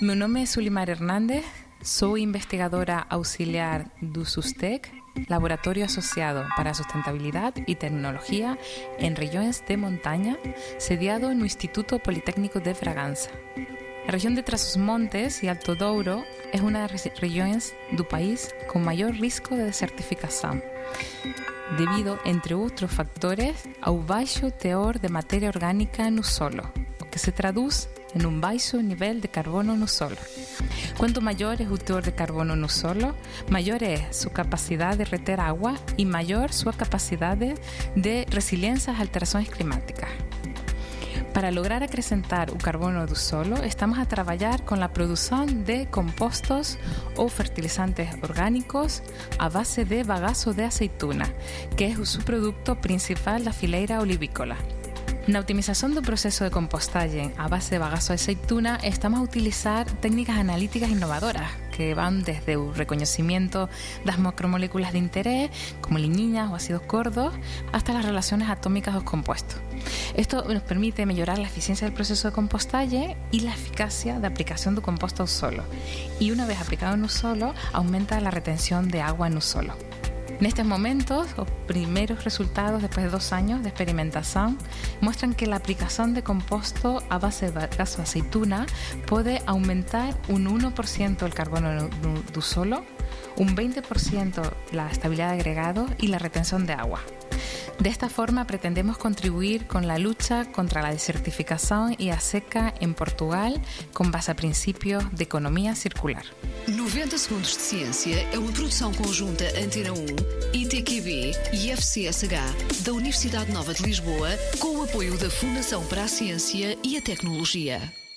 Mi nombre es Sulimar Hernández, soy investigadora auxiliar do SUSTEC, Laboratorio Asociado para Sustentabilidad y Tecnología en Regiões de Montaña, sediado en el Instituto Politécnico de Fraganza. La región de Trás-os-Montes y Alto Douro es una de las regiones del país con mayor riesgo de desertificación, debido, entre otros factores, al bajo teor de materia orgánica en el solo, que se traduce en un bajo nivel de carbono el solo. Cuanto mayor es el teor de carbono un solo, mayor es su capacidad de reter agua y mayor su capacidad de resiliencia a alteraciones climáticas. Para lograr acrecentar el carbono del solo, estamos a trabajar con la producción de compostos o fertilizantes orgánicos a base de bagazo de aceituna, que es el subproducto principal de la fileira olivícola. Na optimización del proceso de compostaje a base de bagazo de aceituna estamos a utilizar técnicas analíticas innovadoras que van desde el reconocimiento de las macromoléculas de interés, como liñinas o ácidos gordos, hasta las relaciones atómicas o compuestos. Esto nos permite mejorar la eficiencia del proceso de compostaje y la eficacia de aplicación de composta un solo. Y una vez aplicado en un solo, aumenta la retención de agua en un solo. En estos momentos, los primeros resultados después de dos años de experimentación muestran que la aplicación de composto a base de de aceituna puede aumentar un 1% el carbono del solo, un 20% la estabilidad de agregado y la retención de agua. De esta forma pretendemos contribuir con la lucha contra la desertificación y a seca en Portugal con base a principios de economía circular. 90 Segundos de Ciência é uma produção conjunta Antena 1, ITQB e FCSH da Universidade Nova de Lisboa, com o apoio da Fundação para a Ciência e a Tecnologia.